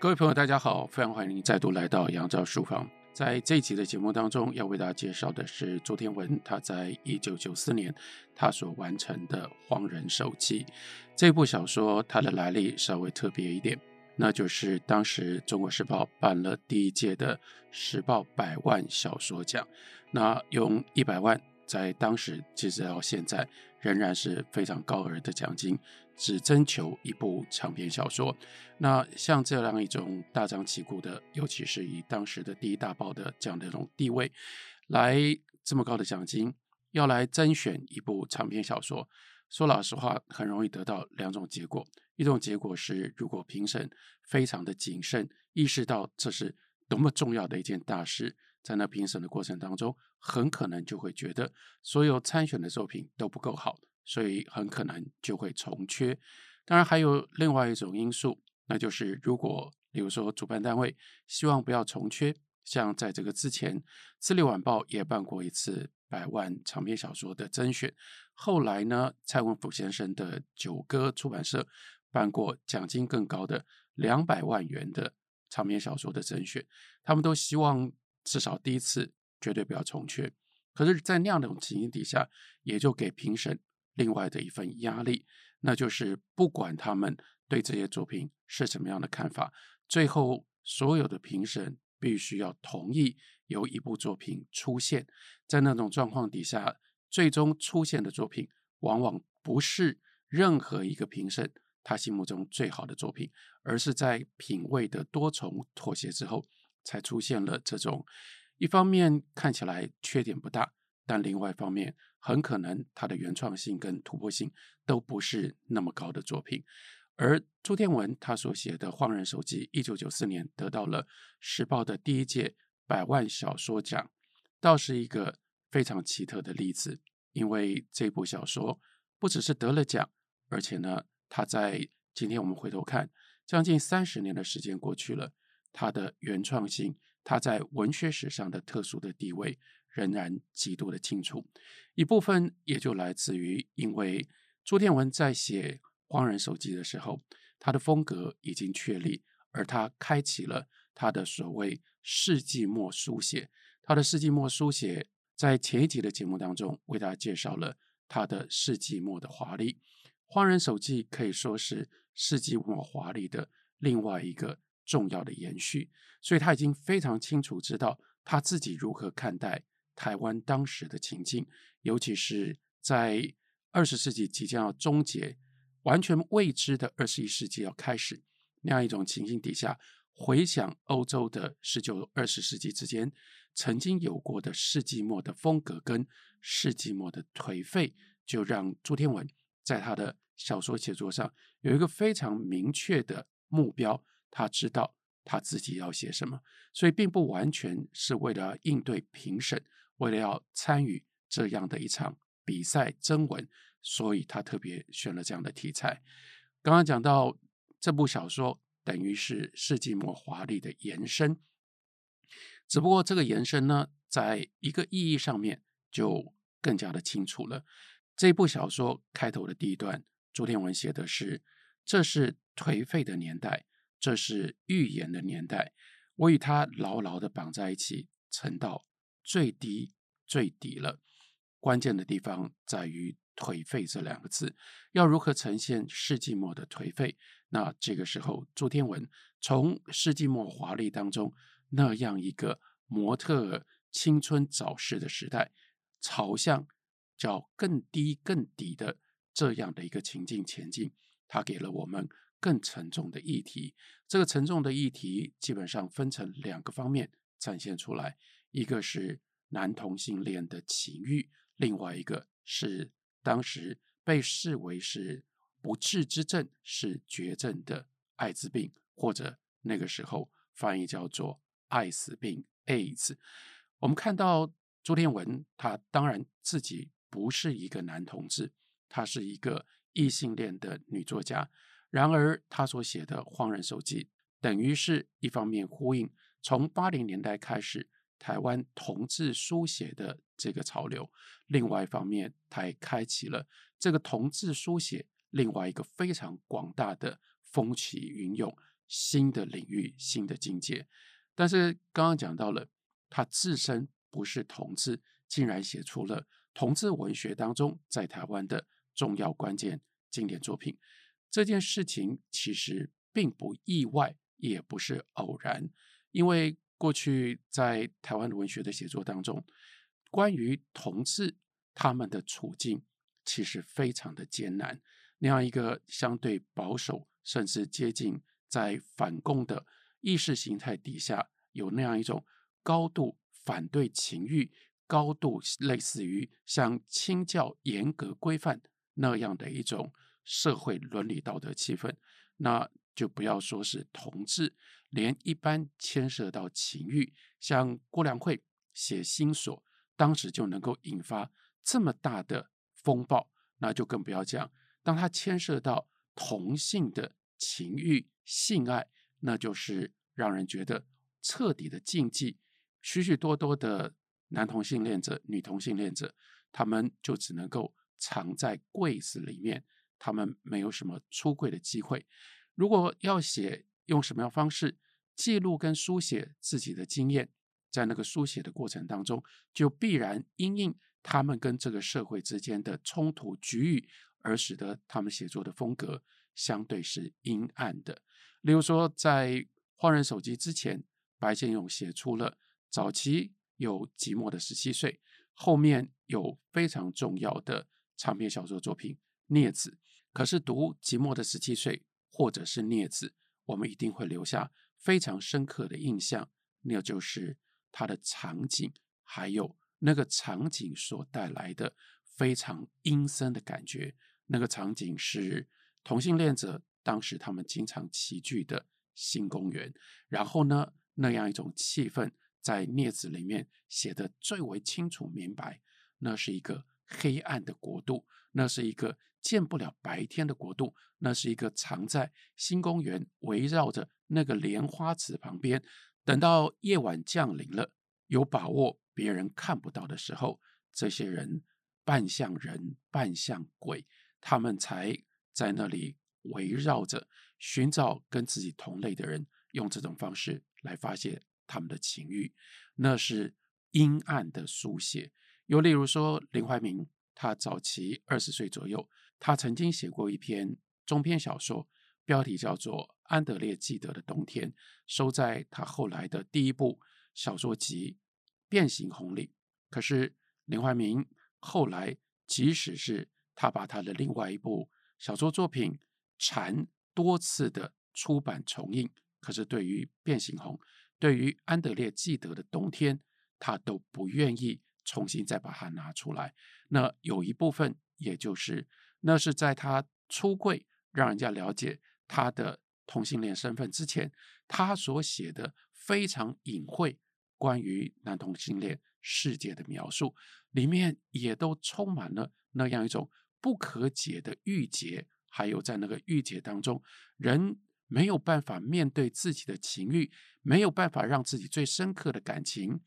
各位朋友，大家好，非常欢迎您再度来到杨照书房。在这一集的节目当中，要为大家介绍的是朱天文，他在一九九四年他所完成的《荒人手记》这部小说。它的来历稍微特别一点，那就是当时《中国时报》办了第一届的时报百万小说奖，那用一百万，在当时截止到现在，仍然是非常高额的奖金。只征求一部长篇小说，那像这样一种大张旗鼓的，尤其是以当时的第一大报的这样的一种地位，来这么高的奖金，要来甄选一部长篇小说，说老实话，很容易得到两种结果。一种结果是，如果评审非常的谨慎，意识到这是多么重要的一件大事，在那评审的过程当中，很可能就会觉得所有参选的作品都不够好。所以很可能就会从缺，当然还有另外一种因素，那就是如果比如说主办单位希望不要从缺，像在这个之前，《自立晚报》也办过一次百万长篇小说的甄选，后来呢，蔡文甫先生的九歌出版社办过奖金更高的两百万元的长篇小说的甄选，他们都希望至少第一次绝对不要从缺，可是，在那样的情形底下，也就给评审。另外的一份压力，那就是不管他们对这些作品是什么样的看法，最后所有的评审必须要同意有一部作品出现。在那种状况底下，最终出现的作品往往不是任何一个评审他心目中最好的作品，而是在品味的多重妥协之后，才出现了这种一方面看起来缺点不大。但另外一方面，很可能它的原创性跟突破性都不是那么高的作品。而朱天文他所写的《荒人手记》，一九九四年得到了时报的第一届百万小说奖，倒是一个非常奇特的例子。因为这部小说不只是得了奖，而且呢，他在今天我们回头看，将近三十年的时间过去了，他的原创性，他在文学史上的特殊的地位。仍然极度的清楚，一部分也就来自于，因为朱天文在写《荒人手记》的时候，他的风格已经确立，而他开启了他的所谓世纪末书写。他的世纪末书写，在前一集的节目当中为大家介绍了他的世纪末的华丽，《荒人手记》可以说是世纪末华丽的另外一个重要的延续，所以他已经非常清楚知道他自己如何看待。台湾当时的情境，尤其是在二十世纪即将要终结、完全未知的二十一世纪要开始那样一种情境底下，回想欧洲的十九、二十世纪之间曾经有过的世纪末的风格跟世纪末的颓废，就让朱天文在他的小说写作上有一个非常明确的目标，他知道他自己要写什么，所以并不完全是为了应对评审。为了要参与这样的一场比赛征文，所以他特别选了这样的题材。刚刚讲到这部小说等于是世纪末华丽的延伸，只不过这个延伸呢，在一个意义上面就更加的清楚了。这部小说开头的第一段，朱天文写的是：“这是颓废的年代，这是预言的年代，我与他牢牢的绑在一起，沉到。”最低最低了，关键的地方在于“颓废”这两个字，要如何呈现世纪末的颓废？那这个时候，朱天文从世纪末华丽当中那样一个模特青春早逝的时代，朝向叫更低更低的这样的一个情境前进，他给了我们更沉重的议题。这个沉重的议题基本上分成两个方面展现出来。一个是男同性恋的情欲，另外一个是当时被视为是不治之症、是绝症的艾滋病，或者那个时候翻译叫做爱死病 （AIDS）。我们看到朱天文，他当然自己不是一个男同志，他是一个异性恋的女作家。然而，他所写的《荒人手记》等于是一方面呼应从八零年代开始。台湾同志书写的这个潮流，另外一方面，他也开启了这个同志书写另外一个非常广大的风起云涌，新的领域、新的境界。但是刚刚讲到了，他自身不是同志，竟然写出了同志文学当中在台湾的重要关键经典作品。这件事情其实并不意外，也不是偶然，因为过去在台湾的文学的写作当中，关于同志他们的处境其实非常的艰难。那样一个相对保守，甚至接近在反共的意识形态底下，有那样一种高度反对情欲、高度类似于像清教严格规范那样的一种社会伦理道德气氛，那就不要说是同志，连一般牵涉到情欲，像郭良慧写《心锁》，当时就能够引发这么大的风暴，那就更不要讲。当他牵涉到同性的情欲、性爱，那就是让人觉得彻底的禁忌。许许多多的男同性恋者、女同性恋者，他们就只能够藏在柜子里面，他们没有什么出柜的机会。如果要写，用什么样方式记录跟书写自己的经验，在那个书写的过程当中，就必然因应他们跟这个社会之间的冲突局域。而使得他们写作的风格相对是阴暗的。例如说，在《换人手机》之前，白先勇写出了早期有《寂寞的十七岁》，后面有非常重要的长篇小说作品《镊子》。可是读《寂寞的十七岁》或者是《孽子》，我们一定会留下非常深刻的印象，那就是它的场景，还有那个场景所带来的非常阴森的感觉。那个场景是同性恋者当时他们经常齐聚的新公园，然后呢，那样一种气氛在《孽子》里面写得最为清楚明白，那是一个黑暗的国度，那是一个见不了白天的国度，那是一个藏在新公园围绕着那个莲花池旁边，等到夜晚降临了，有把握别人看不到的时候，这些人半像人，半像鬼。他们才在那里围绕着寻找跟自己同类的人，用这种方式来发泄他们的情欲，那是阴暗的书写。又例如说，林怀民，他早期二十岁左右，他曾经写过一篇中篇小说，标题叫做《安德烈纪德的冬天》，收在他后来的第一部小说集《变形红》里。可是林怀民后来，即使是他把他的另外一部小说作品《蝉》多次的出版重印，可是对于《变形红》，对于安德烈纪德的冬天，他都不愿意重新再把它拿出来。那有一部分，也就是那是在他出柜，让人家了解他的同性恋身份之前，他所写的非常隐晦关于男同性恋世界的描述，里面也都充满了那样一种。不可解的郁结，还有在那个郁结当中，人没有办法面对自己的情欲，没有办法让自己最深刻的感情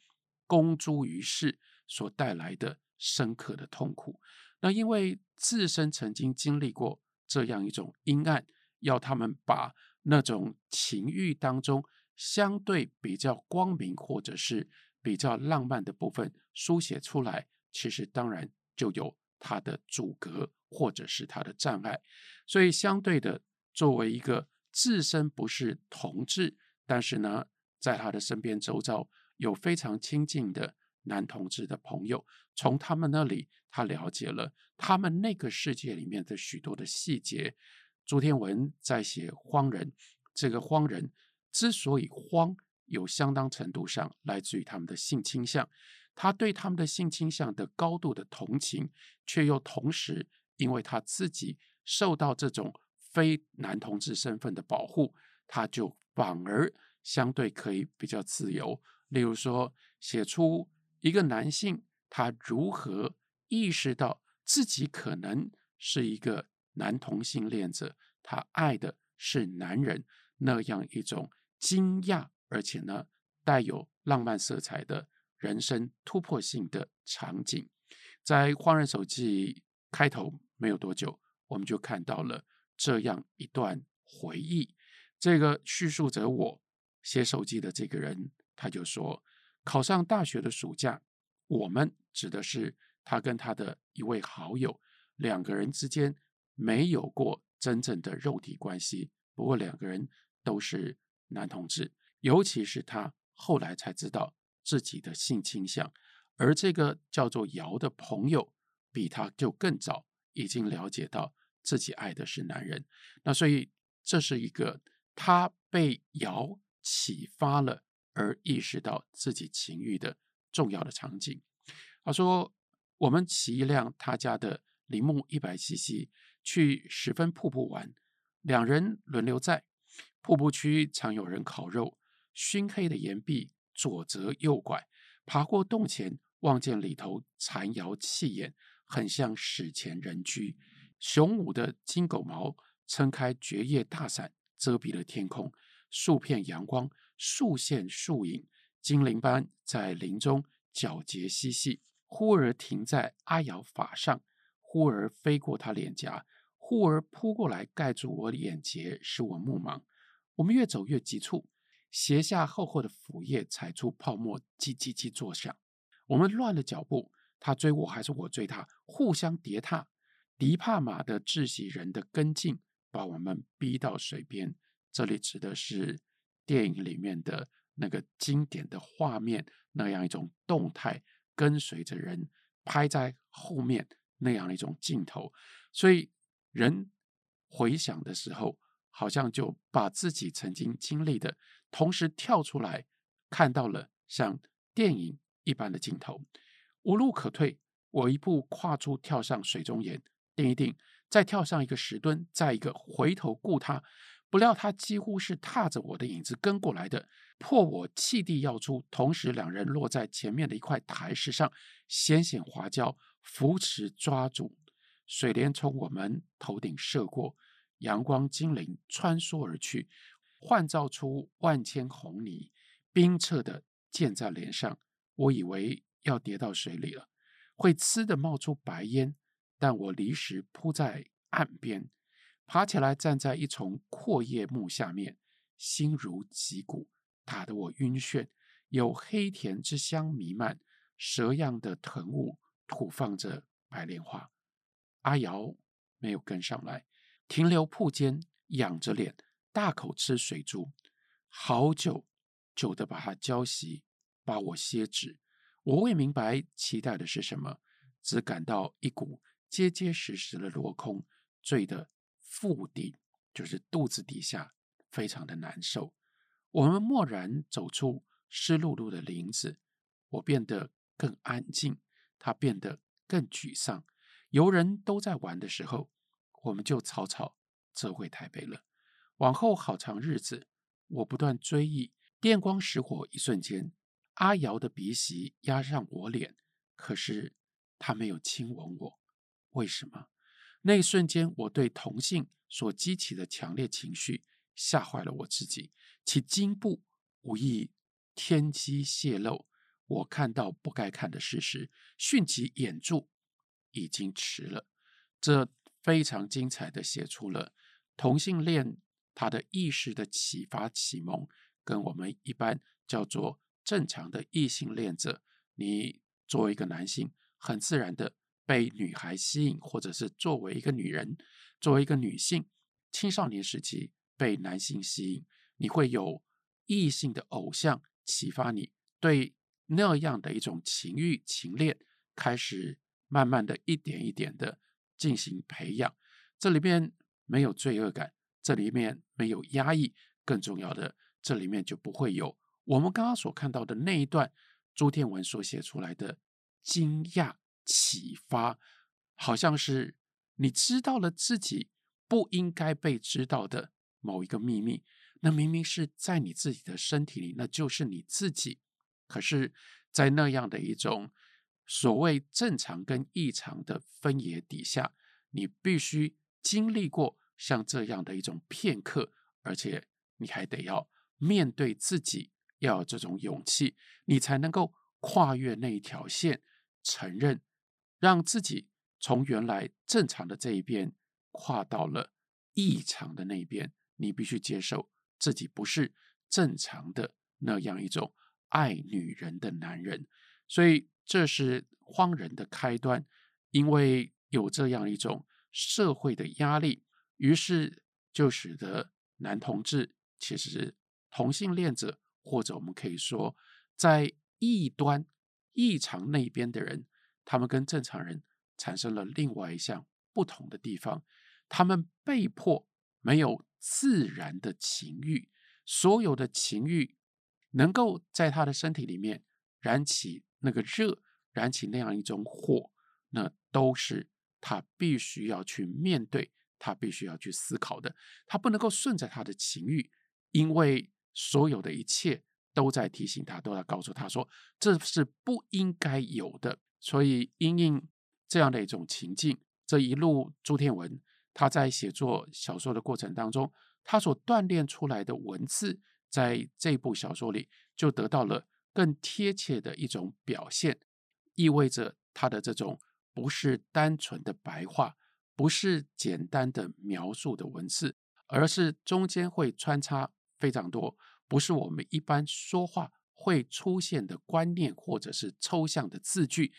公诸于世，所带来的深刻的痛苦。那因为自身曾经经历过这样一种阴暗，要他们把那种情欲当中相对比较光明或者是比较浪漫的部分书写出来，其实当然就有。他的阻隔或者是他的障碍，所以相对的，作为一个自身不是同志，但是呢，在他的身边周遭有非常亲近的男同志的朋友，从他们那里，他了解了他们那个世界里面的许多的细节。朱天文在写《荒人》，这个荒人之所以荒，有相当程度上来自于他们的性倾向。他对他们的性倾向的高度的同情，却又同时因为他自己受到这种非男同志身份的保护，他就反而相对可以比较自由。例如说，写出一个男性他如何意识到自己可能是一个男同性恋者，他爱的是男人，那样一种惊讶，而且呢带有浪漫色彩的。人生突破性的场景，在《荒人手记》开头没有多久，我们就看到了这样一段回忆。这个叙述者我写手记的这个人，他就说，考上大学的暑假，我们指的是他跟他的一位好友，两个人之间没有过真正的肉体关系，不过两个人都是男同志，尤其是他后来才知道自己的性倾向，而这个叫做姚的朋友，比他就更早已经了解到自己爱的是男人，那所以这是一个他被姚启发了而意识到自己情欲的重要的场景。他说：“我们骑一辆他家的铃木一百 CC 去十分瀑布玩，两人轮流载。瀑布区常有人烤肉，熏黑的岩壁左折右拐，爬过洞前，望见里头残窑砌眼。”很像史前人居，雄武的金狗毛撑开绝叶大伞，遮蔽了天空。数片阳光，数线树影，精灵般在林中皎洁嬉戏，忽而停在阿瑶发上，忽而飞过她脸颊，忽而扑过来盖住我的眼睫，使我目盲。我们越走越急促，斜下厚厚的腐叶踩出泡沫，叽叽叽作响。我们乱了脚步。他追我还是我追他，互相叠踏，迪帕马的窒息人的跟进，把我们逼到水边。这里指的是电影里面的那个经典的画面，那样一种动态跟随着人拍在后面那样的一种镜头。所以人回想的时候，好像就把自己曾经经历的，同时跳出来看到了像电影一般的镜头。无路可退，我一步跨出，跳上水中岩，定一定，再跳上一个石墩，再一个回头顾他，不料他几乎是踏着我的影子跟过来的，迫我弃地要出，同时两人落在前面的一块台石上，险险滑跤，扶持抓住，水帘从我们头顶射过，阳光精灵穿梭而去，幻造出万千红泥，冰澈的溅在脸上，我以为。要跌到水里了，会呲的冒出白烟。但我离时扑在岸边，爬起来站在一丛阔叶木下面，心如击鼓，打得我晕眩。有黑甜之香弥漫，蛇样的藤雾吐放着白莲花。阿瑶没有跟上来，停留铺间，仰着脸，大口吃水珠，好久久的把它浇熄，把我歇止。我未明白期待的是什么，只感到一股结结实实的落空，醉的腹底，就是肚子底下，非常的难受。我们默然走出湿漉漉的林子，我变得更安静，他变得更沮丧。游人都在玩的时候，我们就草草撤回台北了。往后好长日子，我不断追忆，电光石火，一瞬间。阿瑶的鼻息压上我脸，可是他没有亲吻我，为什么？那一瞬间，我对同性所激起的强烈情绪吓坏了我自己，其惊怖无意天机泄露，我看到不该看的事实，迅即掩住，已经迟了。这非常精彩的写出了同性恋他的意识的启发启蒙，跟我们一般叫做。正常的异性恋者，你作为一个男性，很自然的被女孩吸引，或者是作为一个女人，作为一个女性，青少年时期被男性吸引，你会有异性的偶像启发你，对那样的一种情欲情恋开始慢慢的一点一点的进行培养。这里面没有罪恶感，这里面没有压抑，更重要的，这里面就不会有。我们刚刚所看到的那一段，朱天文所写出来的惊讶启发，好像是你知道了自己不应该被知道的某一个秘密，那明明是在你自己的身体里，那就是你自己。可是，在那样的一种所谓正常跟异常的分野底下，你必须经历过像这样的一种片刻，而且你还得要面对自己。要有这种勇气，你才能够跨越那一条线，承认，让自己从原来正常的这一边跨到了异常的那一边。你必须接受自己不是正常的那样一种爱女人的男人，所以这是荒人的开端。因为有这样一种社会的压力，于是就使得男同志，其实同性恋者，或者我们可以说在异端、异常那边的人，他们跟正常人产生了另外一项不同的地方，他们被迫没有自然的情欲，所有的情欲能够在他的身体里面燃起那个热，燃起那样一种火，那都是他必须要去面对，他必须要去思考的。他不能够顺着他的情欲，因为所有的一切都在提醒他，都在告诉他说这是不应该有的。所以，因应这样的一种情境，这一路朱天文他在写作小说的过程当中，他所锻炼出来的文字，在这部小说里就得到了更贴切的一种表现，意味着他的这种不是单纯的白话，不是简单的描述的文字，而是中间会穿插非常多，不是我们一般说话会出现的观念或者是抽象的字句，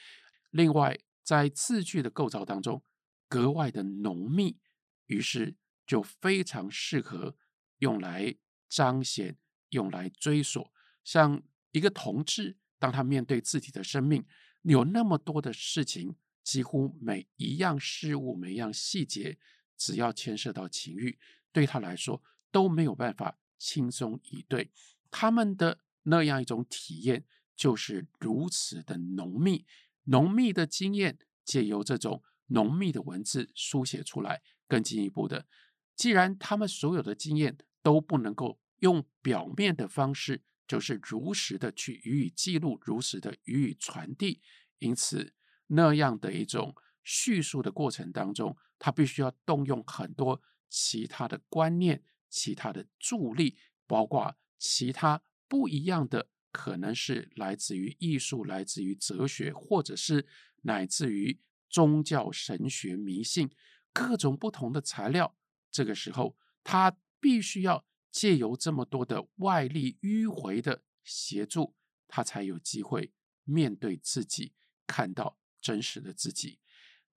另外在字句的构造当中格外的浓密，于是就非常适合用来彰显、用来追索。像一个同志，当他面对自己的生命，有那么多的事情，几乎每一样事物、每一样细节，只要牵涉到情欲，对他来说都没有办法轻松以对。他们的那样一种体验就是如此的浓密，浓密的经验借由这种浓密的文字书写出来。更进一步的，既然他们所有的经验都不能够用表面的方式，就是如实的去予以记录，如实的予以传递，因此那样的一种叙述的过程当中，他必须要动用很多其他的观念、其他的助力，包括。其他不一样的，可能是来自于艺术，来自于哲学，或者是乃至于宗教、神学、迷信，各种不同的材料。这个时候，他必须要借由这么多的外力迂回的协助，他才有机会面对自己，看到真实的自己。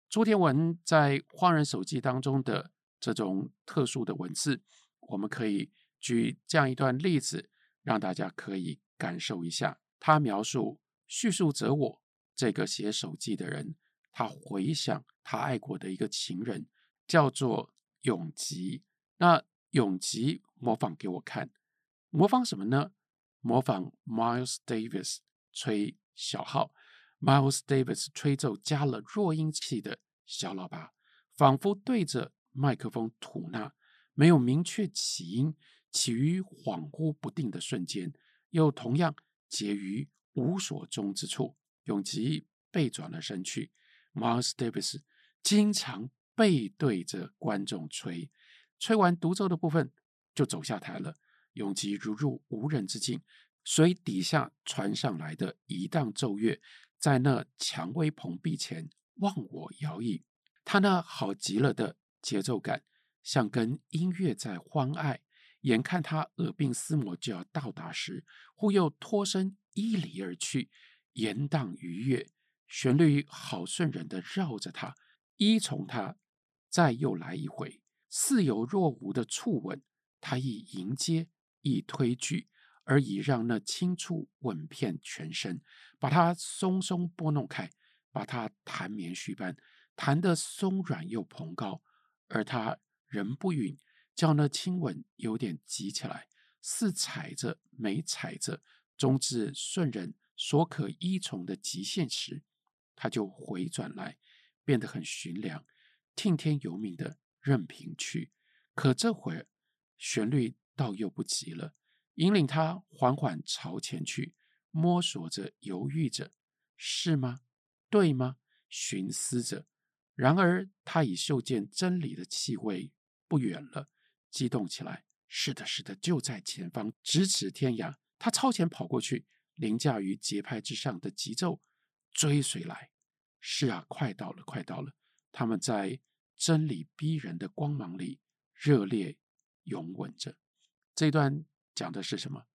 朱天文在《荒人手记》当中的这种特殊的文字，我们可以。举这样一段例子，让大家可以感受一下。他描述叙述者我这个写手记的人，他回想他爱过的一个情人，叫做永吉。那永吉模仿给我看，模仿什么呢？模仿 Miles Davis 吹小号，Miles Davis 吹奏加了弱音器的小喇叭，仿佛对着麦克风吐纳，没有明确起因。起于恍惚不定的瞬间，又同样结于无所终之处。永吉背转了身去，Miles Davis 经常背对着观众吹，吹完独奏的部分就走下台了。永吉如入无人之境，随底下传上来的一荡奏乐，在那蔷薇蓬壁前忘我摇曳。他那好极了的节奏感，像跟音乐在欢爱。眼看他耳鬓厮磨就要到达时，忽又脱身依离而去，延荡愉悦，旋律好顺人地绕着他，依从他，再又来一回，似有若无的触吻，他亦迎接，亦推拒，而已让那轻触吻遍全身，把他松松拨弄开，把他弹棉絮般弹得松软又蓬高，而他仍不允。叫那亲吻有点急起来，似踩着没踩着，终至顺人所可依从的极限时，他就回转来，变得很循良，听天由命的任凭去。可这会儿旋律倒又不急了，引领他缓缓朝前去，摸索着，犹豫着，是吗？对吗？寻思着。然而他已嗅见真理的气味不远了。激动起来，是的，是的，就在前方，咫尺天涯。他超前跑过去，凌驾于节拍之上的急奏追随来。是啊，快到了，快到了。他们在真理逼人的光芒里热烈拥吻着。这段讲的是什么？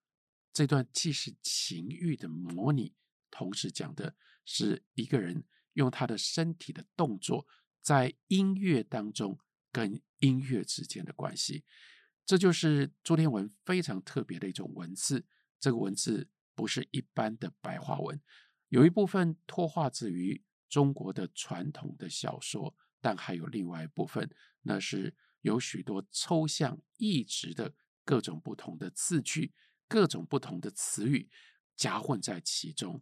这段既是情欲的模拟，同时讲的是一个人用他的身体的动作，在音乐当中跟音乐之间的关系。这就是朱天文非常特别的一种文字。这个文字不是一般的白话文，有一部分脱化自于中国的传统的小说，但还有另外一部分，那是有许多抽象异质的各种不同的字句、各种不同的词语夹混在其中。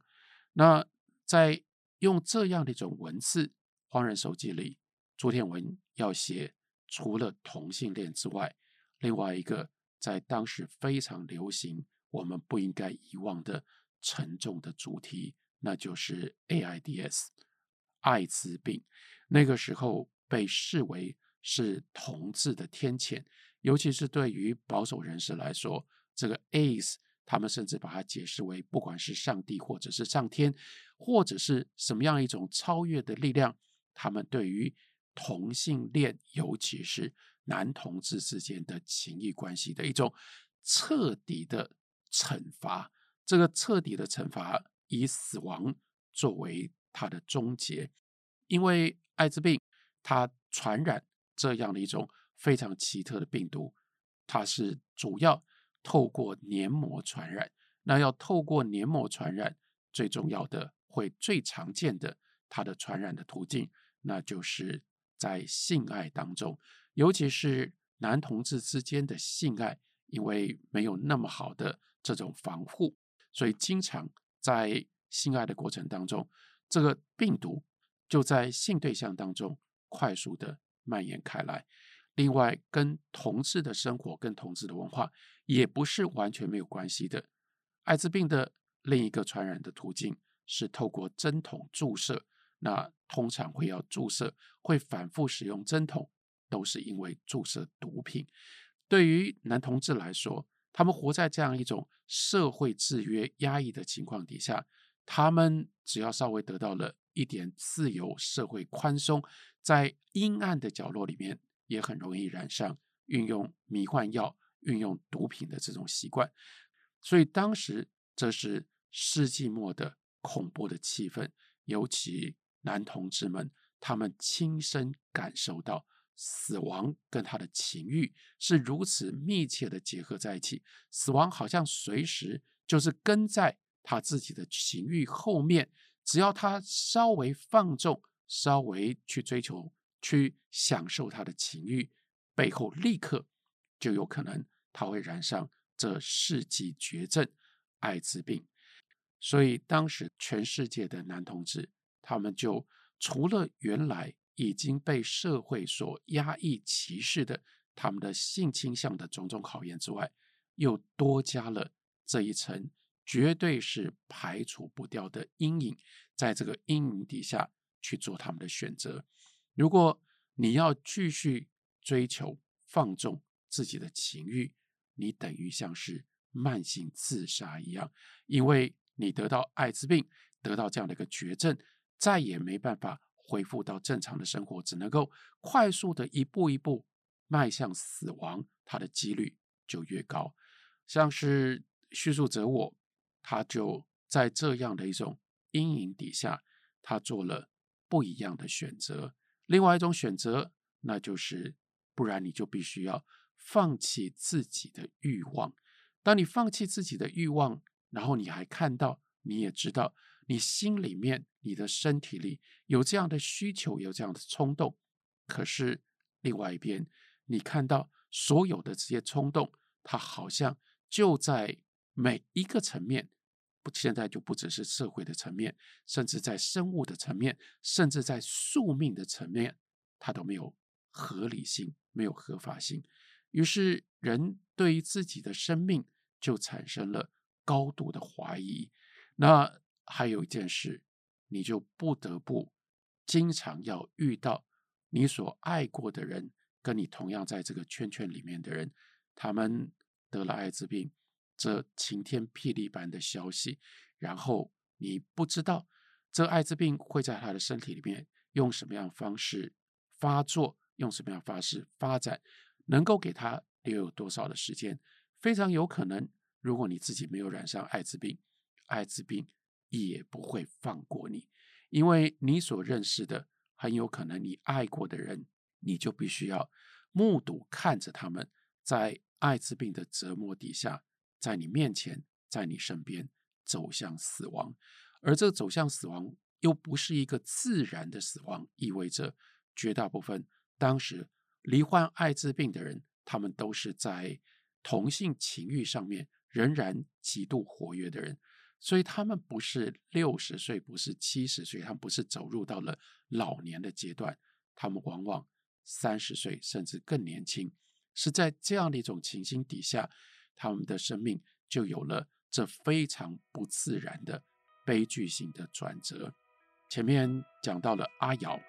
那在用这样的一种文字，《荒人手记》里，朱天文要写除了同性恋之外，另外一个在当时非常流行，我们不应该遗忘的沉重的主题，那就是 AIDS，艾滋病。那个时候被视为是同志的天谴，尤其是对于保守人士来说，这个 AIDS，他们甚至把它解释为不管是上帝或者是上天，或者是什么样一种超越的力量，他们对于同性恋，尤其是男同志之间的情谊关系的一种彻底的惩罚，这个彻底的惩罚以死亡作为它的终结，因为艾滋病它传染这样的一种非常奇特的病毒，它是主要透过黏膜传染。那要透过黏膜传染，最重要的会最常见的它的传染的途径，那就是在性爱当中。尤其是男同志之间的性爱，因为没有那么好的这种防护，所以经常在性爱的过程当中，这个病毒就在性对象当中快速的蔓延开来。另外，跟同志的生活、跟同志的文化也不是完全没有关系的。艾滋病的另一个传染的途径是透过针筒注射，那通常会要注射，会反复使用针筒。都是因为注射毒品。对于男同志来说，他们活在这样一种社会制约压抑的情况底下，他们只要稍微得到了一点自由、社会宽松，在阴暗的角落里面，也很容易染上运用迷幻药、运用毒品的这种习惯。所以当时这是世纪末的恐怖的气氛，尤其男同志们，他们亲身感受到。死亡跟他的情欲是如此密切的结合在一起，死亡好像随时就是跟在他自己的情欲后面，只要他稍微放纵，稍微去追求、去享受他的情欲，背后立刻就有可能他会染上这世纪绝症——艾滋病。所以当时全世界的男同志，他们就除了原来。已经被社会所压抑、歧视的他们的性倾向的种种考验之外，又多加了这一层，绝对是排除不掉的阴影，在这个阴影底下去做他们的选择。如果你要继续追求放纵自己的情欲，你等于像是慢性自杀一样，因为你得到艾滋病，得到这样的一个绝症，再也没办法。恢复到正常的生活，只能够快速的一步一步迈向死亡，它的几率就越高。像是叙述者我，他就在这样的一种阴影底下，他做了不一样的选择。另外一种选择，那就是不然你就必须要放弃自己的欲望。当你放弃自己的欲望，然后你还看到，你也知道。你心里面，你的身体里有这样的需求，有这样的冲动，可是另外一边，你看到所有的这些冲动，它好像就在每一个层面，不，现在就不只是社会的层面，甚至在生物的层面，甚至在宿命的层面，它都没有合理性，没有合法性。于是，人对于自己的生命就产生了高度的怀疑。那还有一件事，你就不得不经常要遇到你所爱过的人，跟你同样在这个圈圈里面的人，他们得了艾滋病，这晴天霹雳般的消息，然后你不知道这艾滋病会在他的身体里面用什么样方式发作，用什么样方式发展，能够给他留有多少的时间，非常有可能，如果你自己没有染上艾滋病，艾滋病也不会放过你，因为你所认识的很有可能你爱过的人，你就必须要目睹看着他们在艾滋病的折磨底下，在你面前，在你身边走向死亡，而这走向死亡又不是一个自然的死亡，意味着绝大部分当时罹患艾滋病的人，他们都是在同性情欲上面仍然极度活跃的人，所以他们不是六十岁，不是七十岁，他们不是走入到了老年的阶段，他们往往三十岁甚至更年轻，是在这样的一种情形底下，他们的生命就有了这非常不自然的悲剧性的转折。前面讲到了阿瑶，